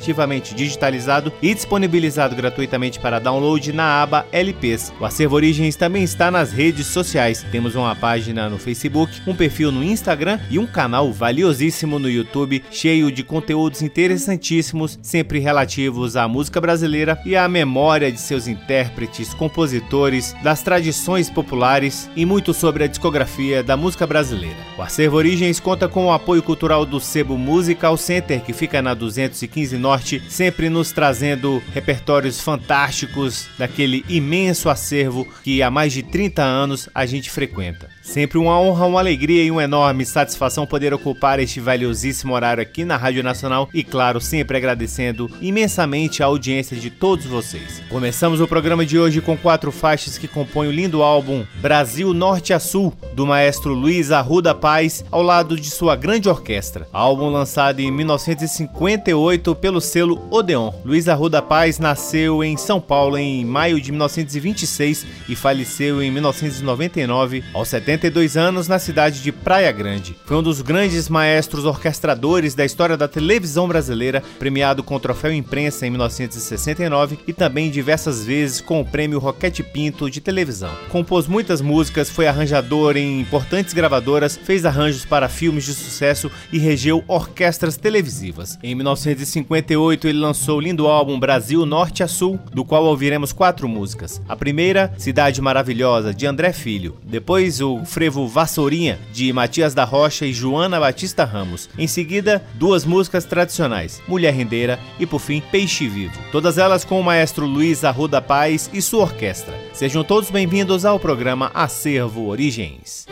gradativamente digitalizado e disponibilizado gratuitamente para download na aba LPs. O Acervo Origens também está nas redes sociais. Temos uma página no Facebook, um perfil no Instagram e um canal valiosíssimo no YouTube, cheio de conteúdos interessantíssimos, sempre relativos à música brasileira e à memória de seus intérpretes, compositores, das tradições populares e muito sobre a discografia da música brasileira. O Acervo Origens conta com o apoio cultural do Sebo Musical Center, que fica na 215 Norte, sempre nos trazendo repertórios fantásticos daquele imenso acervo que há mais de 30 anos a gente frequenta. Sempre uma honra, uma alegria e uma enorme satisfação poder ocupar este valiosíssimo horário aqui na Rádio Nacional e, claro, sempre agradecendo imensamente a audiência de todos vocês. Começamos o programa de hoje com quatro faixas que compõem o lindo álbum Brasil Norte a Sul, do maestro Luiz Arruda Paz, ao lado de sua grande orquestra. Álbum lançado em 1958 pelo selo Odeon. Luiz Arruda Paz nasceu em São Paulo em maio de 1926 e faleceu em 1999 aos 70 42 anos na cidade de Praia Grande. Foi um dos grandes maestros orquestradores da história da televisão brasileira, premiado com o Troféu Imprensa em 1969 e também diversas vezes com o Prêmio Roquete Pinto de televisão. Compôs muitas músicas, foi arranjador em importantes gravadoras, fez arranjos para filmes de sucesso e regeu orquestras televisivas. Em 1958 ele lançou o lindo álbum Brasil Norte a Sul, do qual ouviremos quatro músicas. A primeira, Cidade Maravilhosa, de André Filho. Depois o frevo Vassourinha, de Matias da Rocha e Joana Batista Ramos. Em seguida, duas músicas tradicionais, Mulher Rendeira e, por fim, Peixe Vivo. Todas elas com o maestro Luiz Arruda Paz e sua orquestra. Sejam todos bem-vindos ao programa Acervo Origens.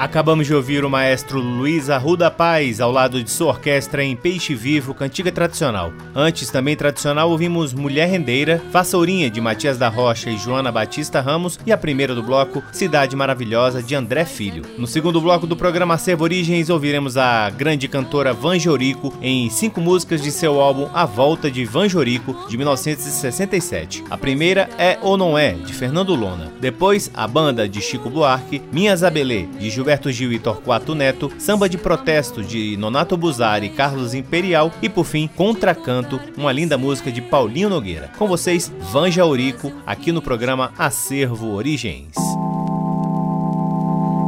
Acabamos de ouvir o maestro Luiz Arruda Paz ao lado de sua orquestra em Peixe Vivo, cantiga tradicional. Antes, também tradicional, ouvimos Mulher Rendeira, Vassourinha de Matias da Rocha e Joana Batista Ramos e a primeira do bloco, Cidade Maravilhosa de André Filho. No segundo bloco do programa Acervo Origens, ouviremos a grande cantora Vanjorico em cinco músicas de seu álbum A Volta de Vanjorico de 1967. A primeira é Ou Não É, de Fernando Lona. Depois, a banda de Chico Buarque, Minhas Abelê, de Gilberto Gilberto Gil e Torquato Neto, Samba de Protesto de Nonato Buzari e Carlos Imperial e por fim Contracanto, uma linda música de Paulinho Nogueira. Com vocês, Vanja Aurico, aqui no programa Acervo Origens.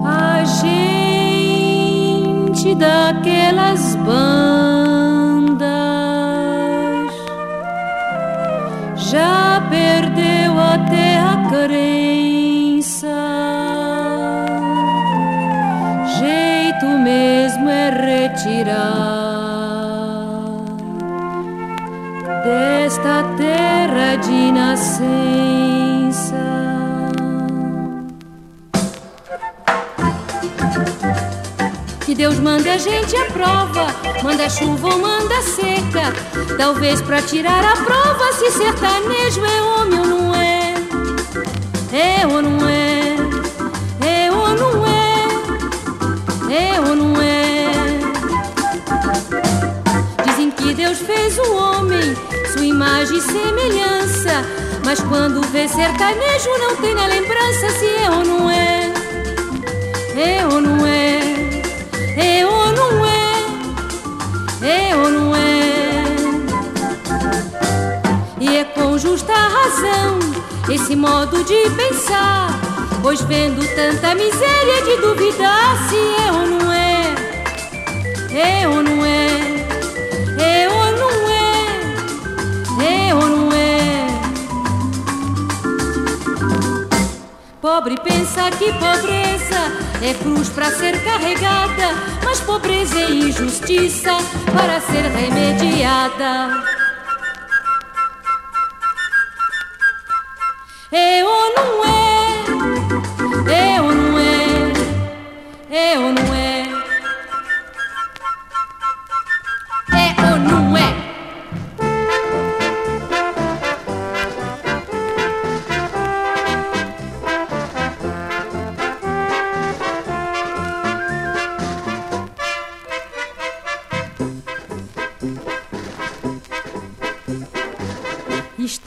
A gente daquelas bandas já perdeu até a crença mesmo é retirar desta terra de nascença. Que Deus manda a gente a prova, manda chuva ou manda seca. Talvez pra tirar a prova se sertanejo é homem ou não é. É ou não? É é ou não é? Dizem que Deus fez o homem, sua imagem e semelhança. Mas quando vê sertanejo, não tem na lembrança se é ou não é. É ou não é? É ou não é? É ou não é? E é com justa razão esse modo de pensar Pois vendo tanta miséria de duvidar se é ou não é, é ou não é, é ou não é, é ou não é. Pobre pensa que pobreza é cruz para ser carregada, mas pobreza é injustiça para ser remediada.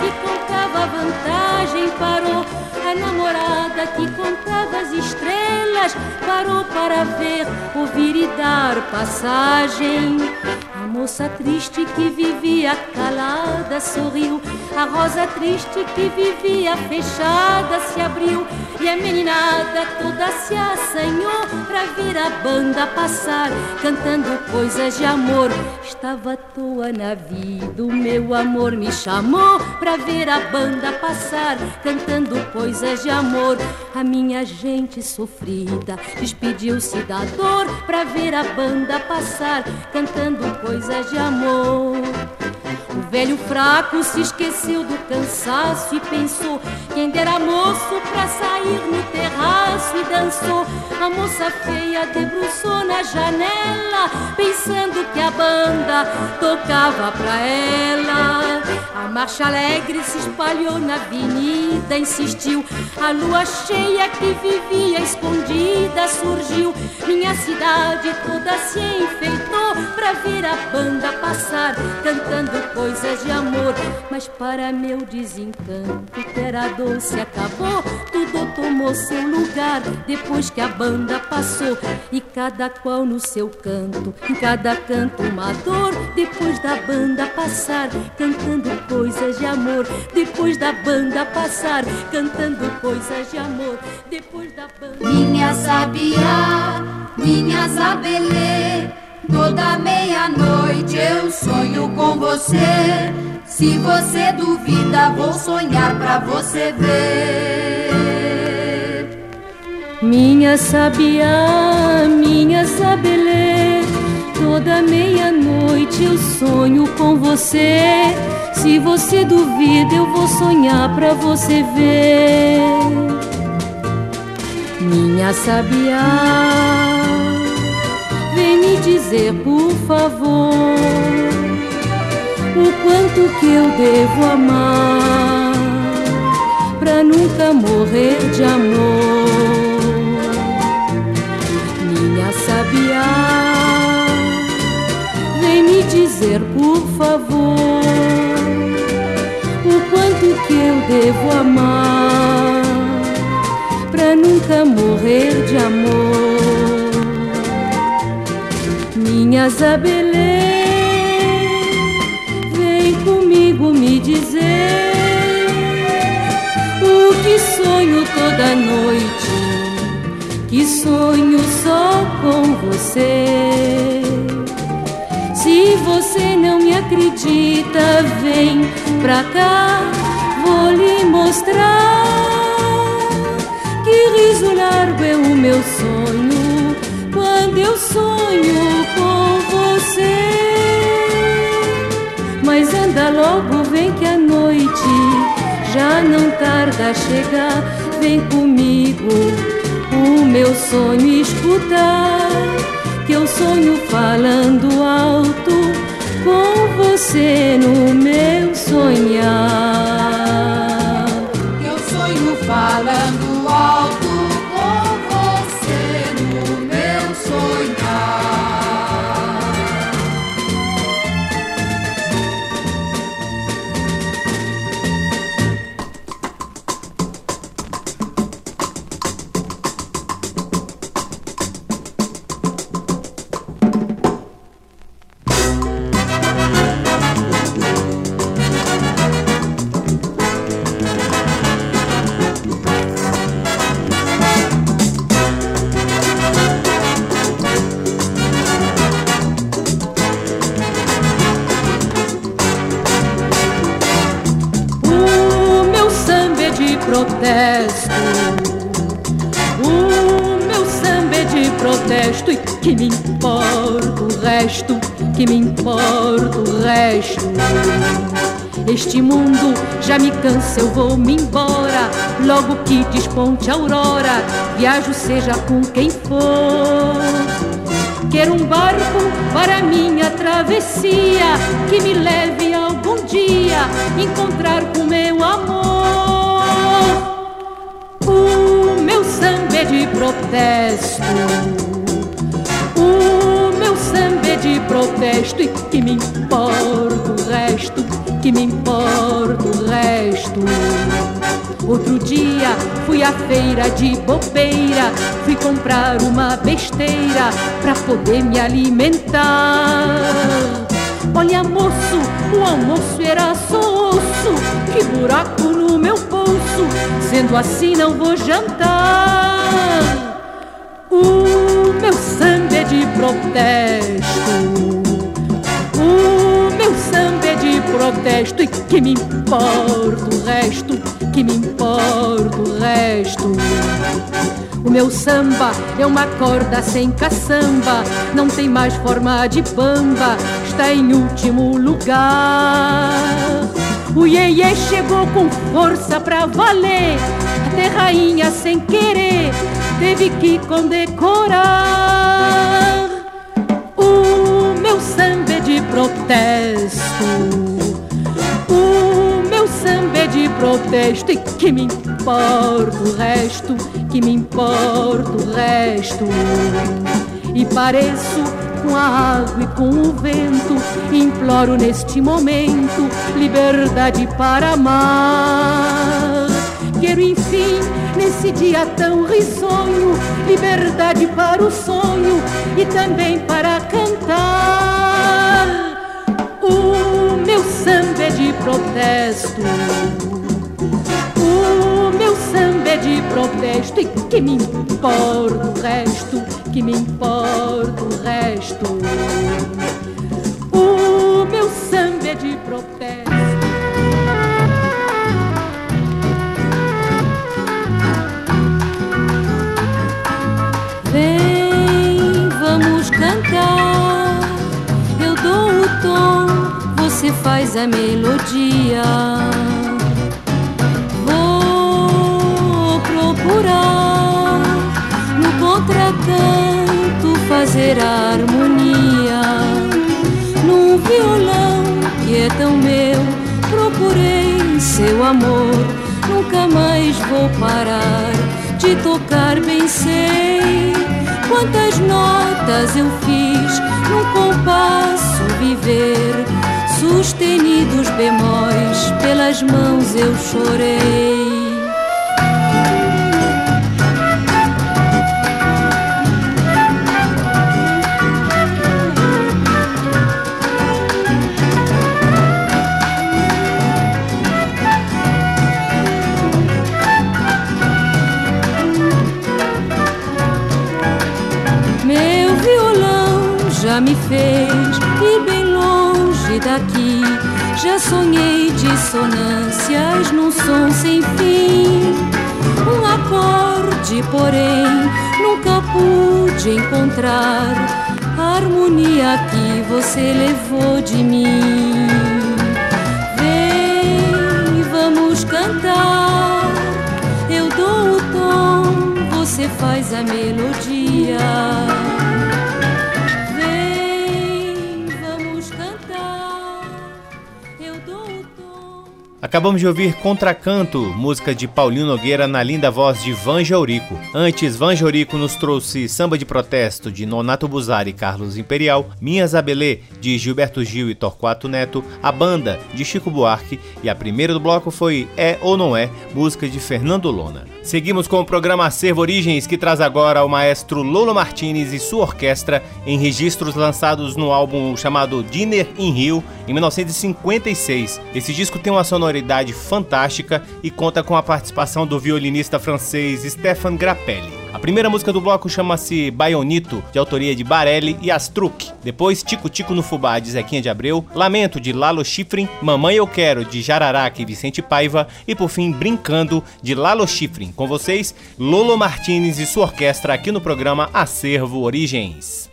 que contava vantagem parou, a namorada que contava as estrelas parou para ver, ouvir e dar passagem. A moça triste que vivia calada sorriu, a rosa triste que vivia fechada se abriu, e a meninada toda se assanhou pra ver a banda passar, cantando coisas de amor. Estava à toa na vida, o meu amor me chamou pra ver a banda passar, cantando coisas de amor. A minha gente sofrida despediu-se da dor pra ver a banda passar, cantando coisas de amor. O velho fraco se esqueceu do cansaço e pensou quem dera moço pra sair no terraço e dançou. A moça feia debruçou na janela, pensando que a banda tocava pra ela. A marcha alegre se espalhou na avenida, insistiu. A lua cheia que vivia escondida surgiu. Minha cidade toda se enfeitou pra ver a banda passar, cantando coisas de amor. Mas para meu desencanto, que era doce acabou, tudo tomou seu lugar depois que a banda passou. E cada qual no seu canto, em cada canto uma dor. Depois da banda passar, cantando coisas de amor. Depois da banda passar, cantando coisas de amor. Depois da banda. Minha sabiá, minha zabelê. Toda meia-noite eu sonho com você. Se você duvida, vou sonhar pra você ver. Minha sabiá, minha sabelê, toda meia-noite eu sonho com você. Se você duvida, eu vou sonhar pra você ver. Minha sabiá, vem me dizer por favor o quanto que eu devo amar pra nunca morrer de amor. Minha sabiá, vem me dizer por favor o quanto que eu devo amar pra nunca morrer de amor. Minha Zabelê, vem comigo me dizer o que sonho toda noite, que sonho só com você. Se você não me acredita, vem pra cá, vou lhe mostrar que riso largo é o meu sonho quando eu sonho com você. Mas anda logo, vem que a noite já não tarda a chegar. Vem comigo, o meu sonho escutar. Que eu sonho falando alto com você no meu sonhar. Eu sonho falando alto protesto. E que me importa o resto, que me importa o resto. Este mundo já me cansa, eu vou me embora. Logo que desponte a aurora, viajo seja com quem for. Quero um barco para minha travessia que me leve algum dia encontrar com meu amor. Samba é de protesto. O meu samba é de protesto e que me importa o resto, que me importa o resto. Outro dia fui à feira de bobeira, fui comprar uma besteira pra poder me alimentar. Olha, moço, o almoço era só osso, que buraco no meu bolso, sendo assim não vou jantar. O meu samba é de protesto. O meu samba é de protesto e que me importa o resto, que me importa o resto. O meu samba é uma corda sem caçamba, não tem mais forma de bamba, está em último lugar. O iê chegou com força pra valer, até rainha sem querer teve que condecorar. O meu samba é de protesto. O meu samba é de protesto e que me importa o resto, que me importa o resto. E pareço com a água e com o vento, imploro neste momento liberdade para amar. Quero enfim, nesse dia tão risonho, liberdade para o sonho e também para cantar. O meu samba é de protesto. O meu samba é de protesto e que me importa o resto, que me importa o resto. O meu samba é de protesto. Vem, vamos cantar. Eu dou o tom, você faz a melodia. Vou procurar no contracanto fazer a harmonia. Num violão que é tão meu, procurei seu amor. Nunca mais vou parar de tocar, bem sei quantas notas eu fiz num compasso viver. Sustenidos bemóis, pelas mãos eu chorei. Me fez ir bem longe daqui. Já sonhei dissonâncias num som sem fim. Um acorde, porém, nunca pude encontrar a harmonia que você levou de mim. Vem, vamos cantar. Eu dou o tom, você faz a melodia. Acabamos de ouvir Contracanto, música de Paulinho Nogueira na linda voz de Vanja Eurico. Antes, Vanja Eurico nos trouxe Samba de Protesto de Nonato Buzari e Carlos Imperial, Minhas Abelê de Gilberto Gil e Torquato Neto, A Banda de Chico Buarque e a primeira do bloco foi É ou Não É, música de Fernando Lona. Seguimos com o programa Acervo Origens, que traz agora o maestro Lolo Martinez e sua orquestra em registros lançados no álbum chamado Dinner in Rio, em 1956. Esse disco tem uma sonoridade fantástica e conta com a participação do violinista francês Stéphane Grappelli. A primeira música do bloco chama-se Baionito, de autoria de Barelli e Astruc. Depois, Tico Tico no Fubá, de Zequinha de Abreu. Lamento, de Lalo Schifrin. Mamãe Eu Quero, de Jararaca e Vicente Paiva. E por fim, Brincando, de Lalo Schifrin. Com vocês, Lolo Martinez e sua orquestra aqui no programa Acervo Origens.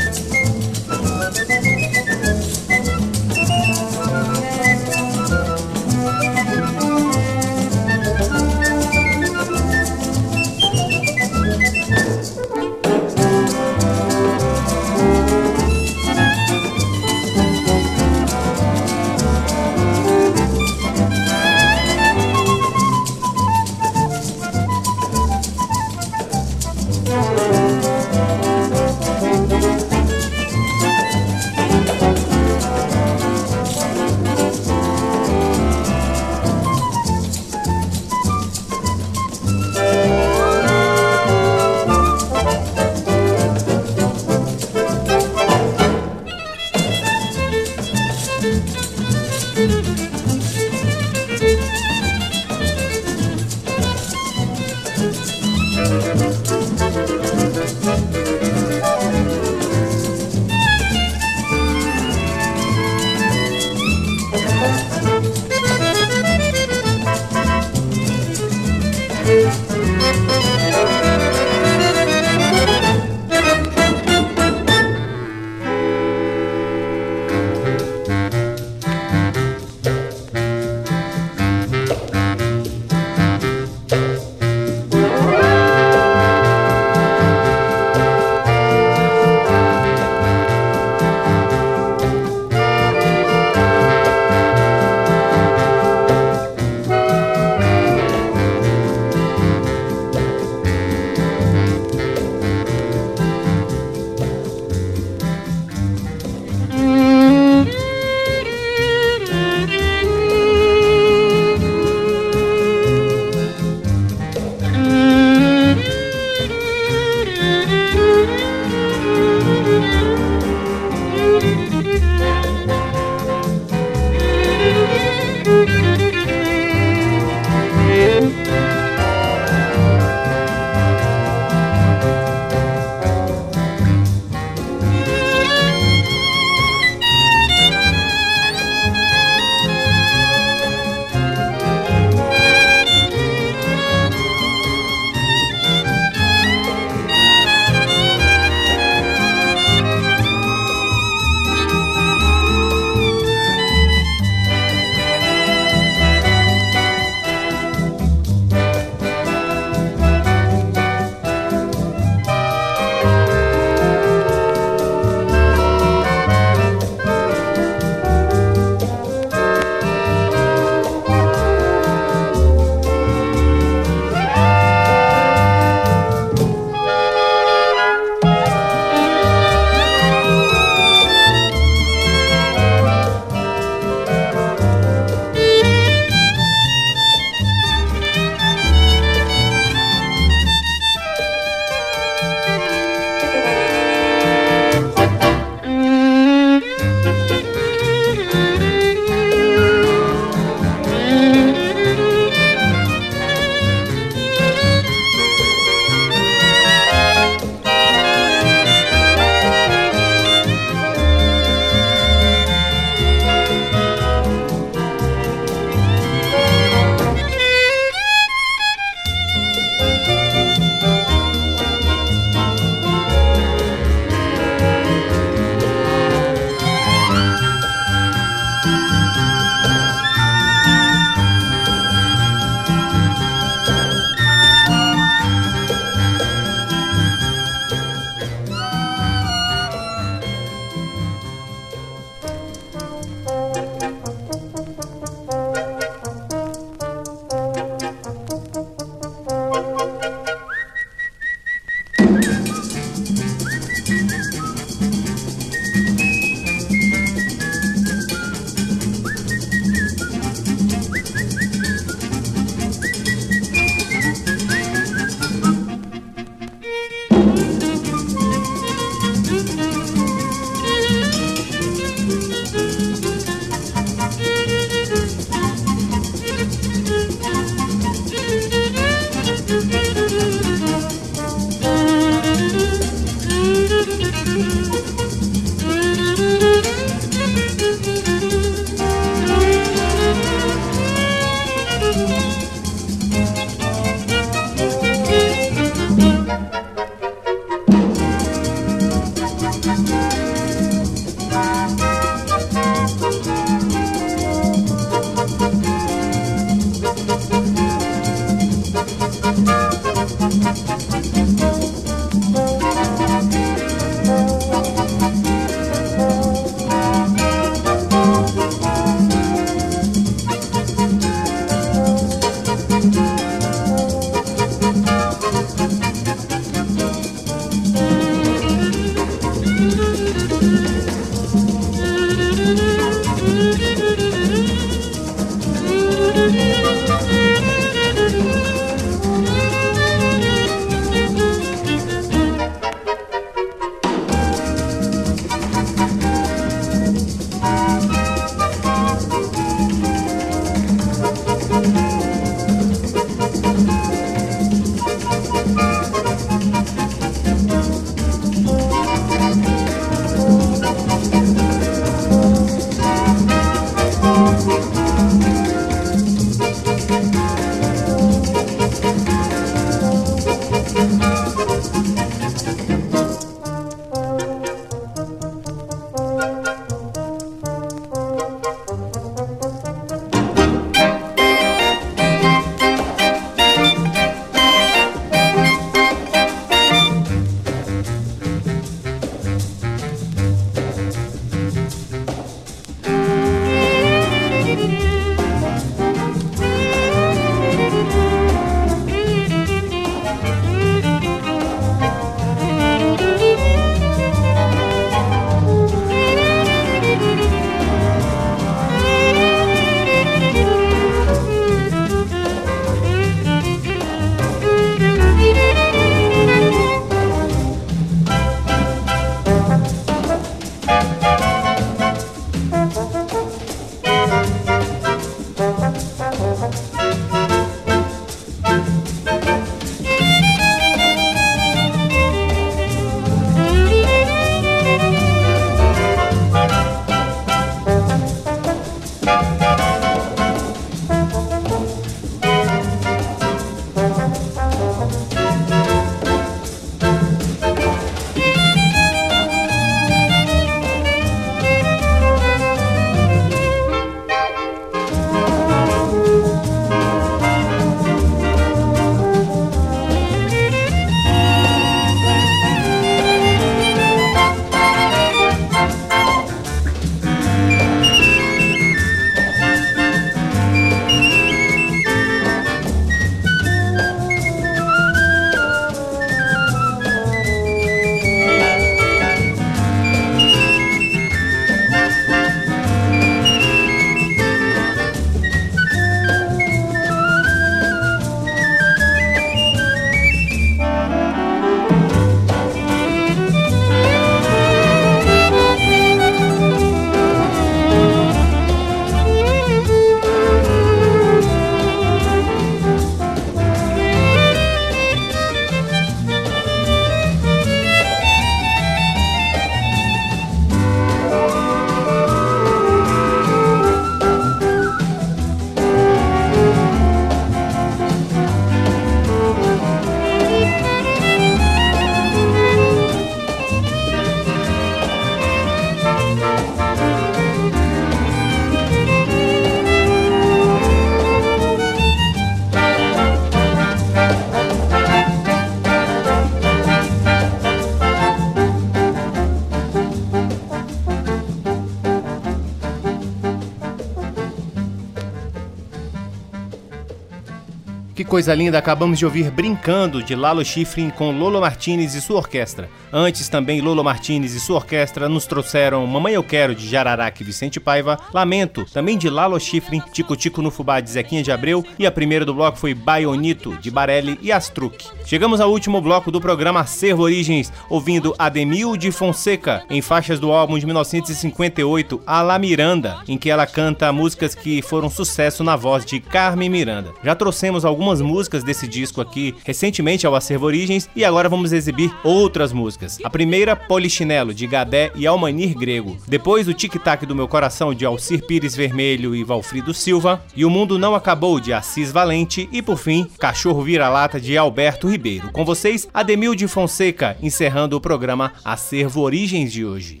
Coisa linda, acabamos de ouvir Brincando de Lalo Schifrin com Lolo Martinez e sua orquestra. Antes também Lolo Martinez e sua orquestra nos trouxeram Mamãe Eu Quero de Jararaca e Vicente Paiva, Lamento, também de Lalo Schifrin, Tico Tico no Fubá de Zequinha de Abreu e a primeira do bloco foi Baionito de Barelli e Astruc. Chegamos ao último bloco do programa Servo Origens, ouvindo Ademil de Fonseca em faixas do álbum de 1958 A La Miranda, em que ela canta músicas que foram sucesso na voz de Carmen Miranda. Já trouxemos algumas algumas músicas desse disco aqui recentemente ao Acervo Origens e agora vamos exibir outras músicas. A primeira, Polichinelo, de Gadé e Almanir Grego. Depois, o Tic Tac do Meu Coração, de Alcir Pires Vermelho e Valfrido Silva. E O Mundo Não Acabou, de Assis Valente. E por fim, Cachorro Vira-Lata, de Alberto Ribeiro. Com vocês, Ademil de Fonseca, encerrando o programa Acervo Origens de hoje.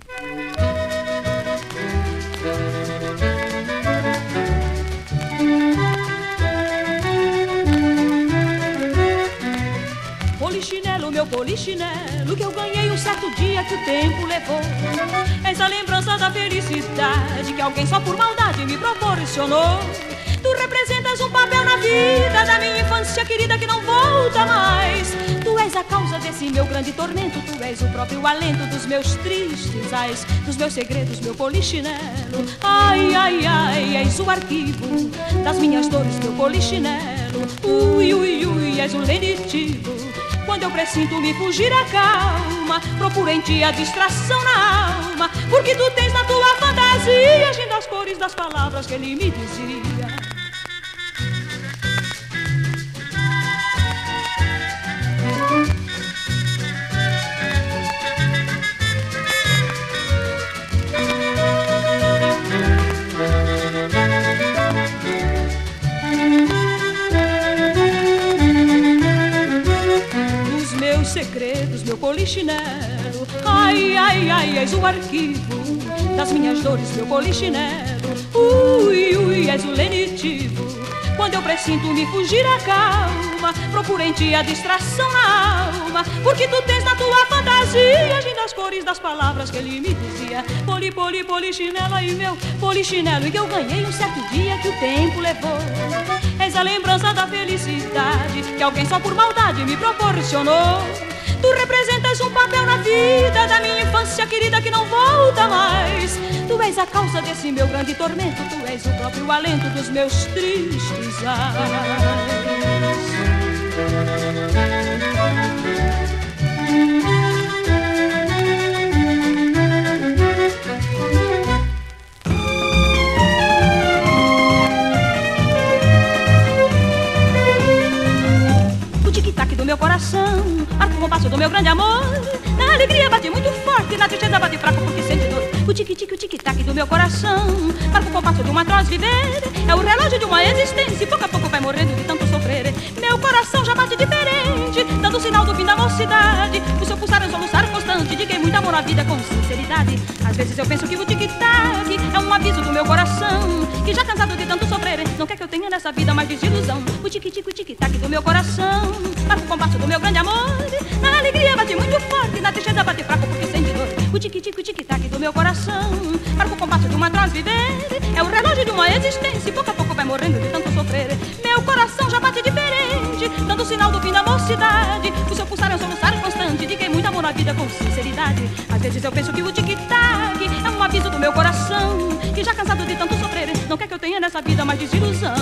Polichinelo que eu ganhei um certo dia que o tempo levou. Essa lembrança da felicidade que alguém só por maldade me proporcionou. Tu representas um papel na vida da minha infância querida que não volta mais. Tu és a causa desse meu grande tormento, tu és o próprio alento dos meus tristes ais, dos meus segredos, meu polichinelo. Ai, ai, ai, és o arquivo das minhas dores, meu polichinelo. Ui, ui, ui, és o lenitivo quando eu presinto me fugir a calma, procuro em ti a distração na alma, porque tu tens na tua fantasia agindo as cores das palavras que ele me dizia. Meu polichinelo. Ai, ai, ai, és o arquivo das minhas dores, meu polichinelo. Ui, ui, és o lenitivo. Quando eu presinto me fugir a calma, procuro em ti a distração na alma. Porque tu tens na tua fantasia agindo as cores das palavras que ele me dizia. Poli, poli, polichinelo, aí meu polichinelo. E que eu ganhei um certo dia que o tempo levou. És a lembrança da felicidade que alguém só por maldade me proporcionou. Tu representas um papel na vida da minha infância querida que não volta mais. Tu és a causa desse meu grande tormento, tu és o próprio alento dos meus tristes ais. do meu coração O compasso do meu grande amor. Na alegria bate muito forte Na tristeza bate fraco porque sente dor. O tique-tique, o tic-tac do meu coração. Marca o compasso de uma atroz viver. É o relógio de uma existência E pouco a pouco vai morrendo de tanto sofrer. Meu coração já bate diferente Dando sinal do fim da mocidade. O seu pulsar é um soluçar constante De quem muito amor a vida com sinceridade. Às vezes eu penso que o tic-tac É um aviso do meu coração Que já cansado de tanto sofrer Não quer que eu tenha nessa vida mais desilusão O tic-tic, o tic-tac do meu coração. Marca o compasso do meu grande amor. Na alegria bate muito forte Na tristeza bate fraco porque sente dor O tic-tic, o tic-tac do meu coração. Marca o compasso de uma transviver É o relógio de uma existência. Pouco a pouco vai morrendo de tanto sofrer. Meu coração já bate diferente Dando sinal do fim da mocidade. O seu pulsar é um soluçar constante De quem muito amor na vida com sinceridade. Às vezes eu penso que o tic-tac É um aviso do meu coração Que já cansado de tanto sofrer Não quer que eu tenha nessa vida mais desilusão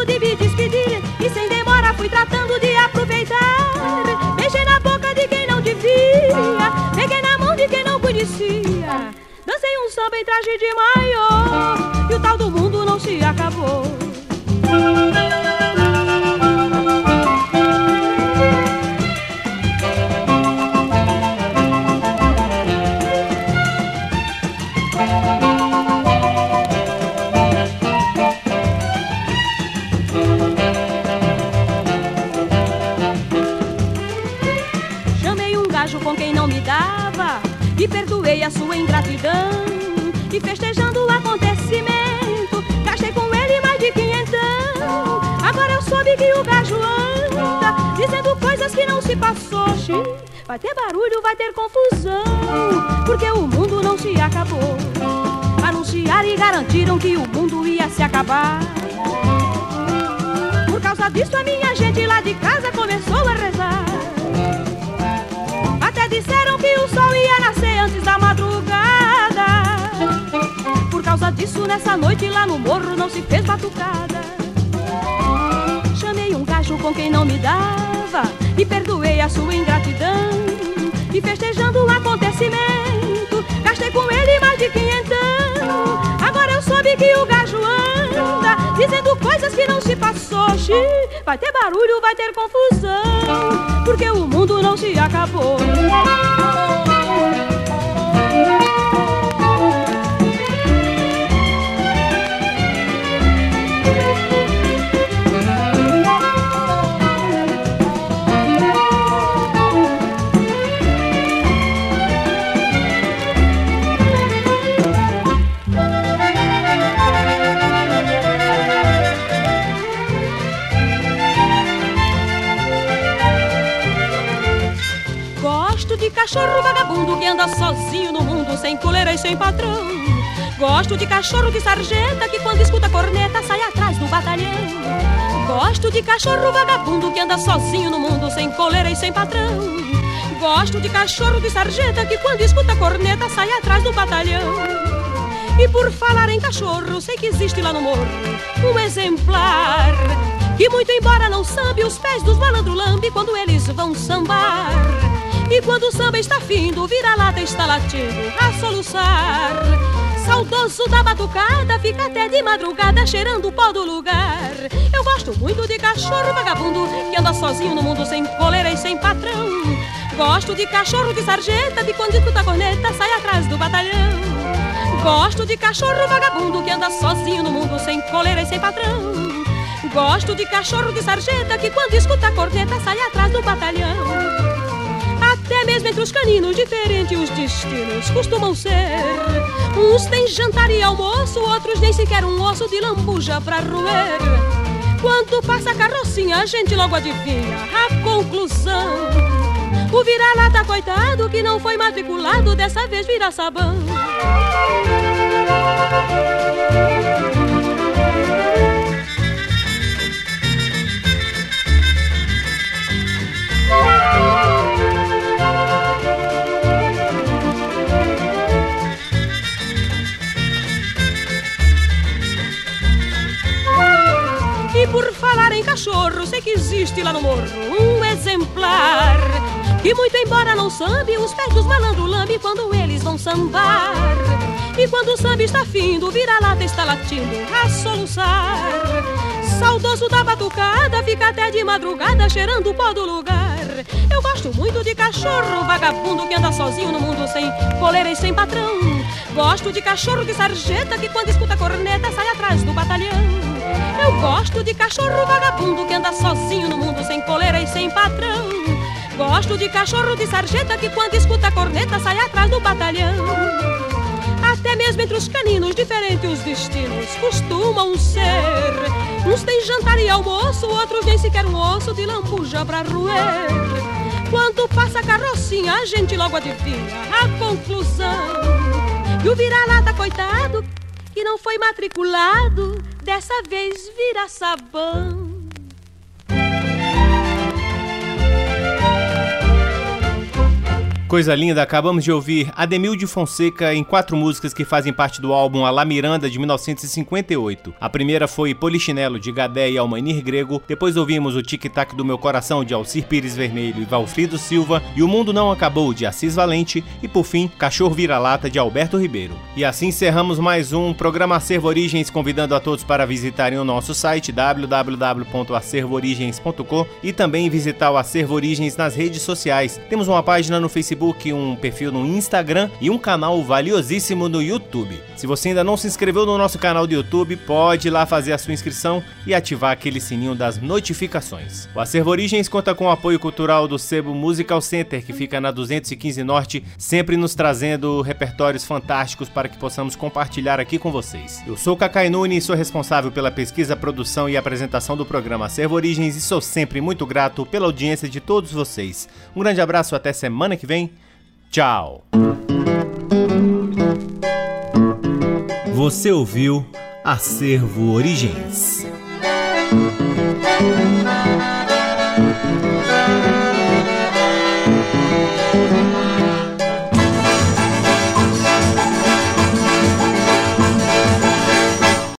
fui tratando de me despedir, e sem demora fui tratando de aproveitar. Beijei na boca de quem não devia, peguei na mão de quem não conhecia. Dancei um samba em traje de maior, e o tal do mundo não se acabou. A sua ingratidão. E festejando o acontecimento, gastei com ele mais de quinhentão. Agora eu soube que o gajo anda dizendo coisas que não se passou. Vai ter barulho, vai ter confusão, porque o mundo não se acabou. Anunciaram e garantiram que o mundo ia se acabar. Por causa disso, a minha gente lá de casa começou a rezar. Disseram que o sol ia nascer antes da madrugada. Por causa disso, nessa noite lá no morro não se fez batucada. Chamei um gajo com quem não me dava e perdoei a sua ingratidão. E festejando o acontecimento, gastei com ele mais de quinhentão. Agora eu soube que o gajo anda dizendo coisas que não se passou. Xiii, Vai ter barulho, vai ter confusão, porque o mundo não se acabou. Vagabundo que anda sozinho no mundo, sem coleira e sem patrão. Gosto de cachorro de sarjeta que quando escuta corneta sai atrás do batalhão. Gosto de cachorro vagabundo que anda sozinho no mundo, sem coleira e sem patrão. Gosto de cachorro de sarjeta que quando escuta corneta sai atrás do batalhão. E por falar em cachorro, sei que existe lá no morro um exemplar que muito embora não sambe os pés dos malandro lambe quando eles vão sambar. E quando o samba está findo, vira-lata está latindo a soluçar. Saudoso da batucada, fica até de madrugada cheirando o pó do lugar. Eu gosto muito de cachorro vagabundo que anda sozinho no mundo sem coleira e sem patrão. Gosto de cachorro de sarjeta, de quando escuta a corneta sai atrás do batalhão. Gosto de cachorro vagabundo que anda sozinho no mundo sem coleira e sem patrão. Gosto de cachorro de sarjeta que quando escuta a corneta sai atrás do batalhão. Mesmo entre os caninos, diferentes os destinos costumam ser. Uns têm jantar e almoço, outros nem sequer um osso de lambuja pra roer. Quando passa a carrocinha, a gente logo adivinha a conclusão. O vira-lata, coitado, que não foi matriculado, dessa vez vira sabão. Que existe lá no morro um exemplar que muito embora não sambe, os pés dos malandro lambe quando eles vão sambar. E quando o samba está findo, vira-lata está latindo a soluçar. Saudoso da batucada, fica até de madrugada cheirando o pó do lugar. Eu gosto muito de cachorro vagabundo que anda sozinho no mundo sem coleira e sem patrão. Gosto de cachorro de sarjeta que quando escuta corneta sai atrás do batalhão. Eu gosto de cachorro vagabundo que anda sozinho no mundo sem coleira e sem patrão. Gosto de cachorro de sarjeta que quando escuta a corneta sai atrás do batalhão. Até mesmo entre os caninos, diferentes os destinos costumam ser. Uns têm jantar e almoço, outros nem sequer um osso de lambuja pra roer. Quando passa a carrocinha, a gente logo adivinha a conclusão. E o vira-lata, coitado, que não foi matriculado, dessa vez vira sabão. Coisa linda, acabamos de ouvir Ademil de Fonseca em quatro músicas que fazem parte do álbum A La Miranda de 1958. A primeira foi Polichinelo de Gadé e Almanir Grego, depois ouvimos o Tic Tac do Meu Coração de Alcir Pires Vermelho e Valfrido Silva e O Mundo Não Acabou de Assis Valente e por fim Cachorro Vira-Lata de Alberto Ribeiro. E assim encerramos mais um programa Acervo Origens, convidando a todos para visitarem o nosso site www.acervoorigens.com e também visitar o Acervo Origens nas redes sociais. Temos uma página no Facebook Facebook, um perfil no Instagram e um canal valiosíssimo no YouTube. Se você ainda não se inscreveu no nosso canal do YouTube, pode ir lá fazer a sua inscrição e ativar aquele sininho das notificações. O Acervo Origens conta com o apoio cultural do Sebo Musical Center, que fica na 215 Norte, sempre nos trazendo repertórios fantásticos para que possamos compartilhar aqui com vocês. Eu sou Cacai Nunes, sou responsável pela pesquisa, produção e apresentação do programa Acervo Origens e sou sempre muito grato pela audiência de todos vocês. Um grande abraço, até semana que vem. Tchau. Você ouviu Acervo Origens.